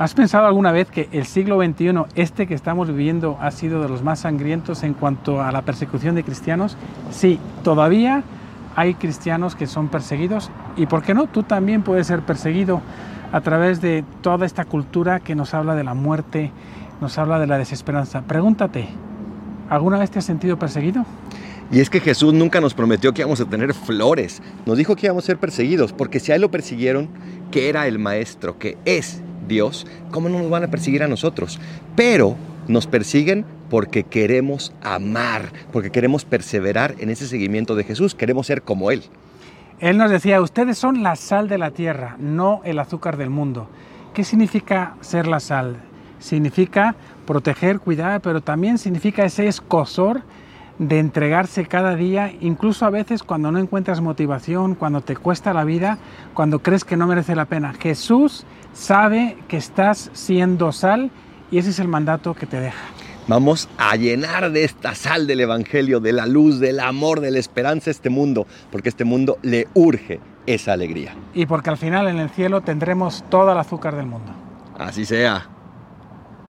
¿Has pensado alguna vez que el siglo XXI, este que estamos viviendo, ha sido de los más sangrientos en cuanto a la persecución de cristianos? Sí, todavía hay cristianos que son perseguidos y, ¿por qué no? Tú también puedes ser perseguido a través de toda esta cultura que nos habla de la muerte, nos habla de la desesperanza. Pregúntate, ¿alguna vez te has sentido perseguido? Y es que Jesús nunca nos prometió que íbamos a tener flores, nos dijo que íbamos a ser perseguidos, porque si a él lo persiguieron, que era el maestro, que es Dios, ¿cómo no nos van a perseguir a nosotros? Pero nos persiguen porque queremos amar, porque queremos perseverar en ese seguimiento de Jesús, queremos ser como Él. Él nos decía, ustedes son la sal de la tierra, no el azúcar del mundo. ¿Qué significa ser la sal? Significa proteger, cuidar, pero también significa ese escosor de entregarse cada día, incluso a veces cuando no encuentras motivación, cuando te cuesta la vida, cuando crees que no merece la pena. Jesús sabe que estás siendo sal y ese es el mandato que te deja. Vamos a llenar de esta sal del Evangelio, de la luz, del amor, de la esperanza este mundo, porque este mundo le urge esa alegría. Y porque al final en el cielo tendremos todo el azúcar del mundo. Así sea.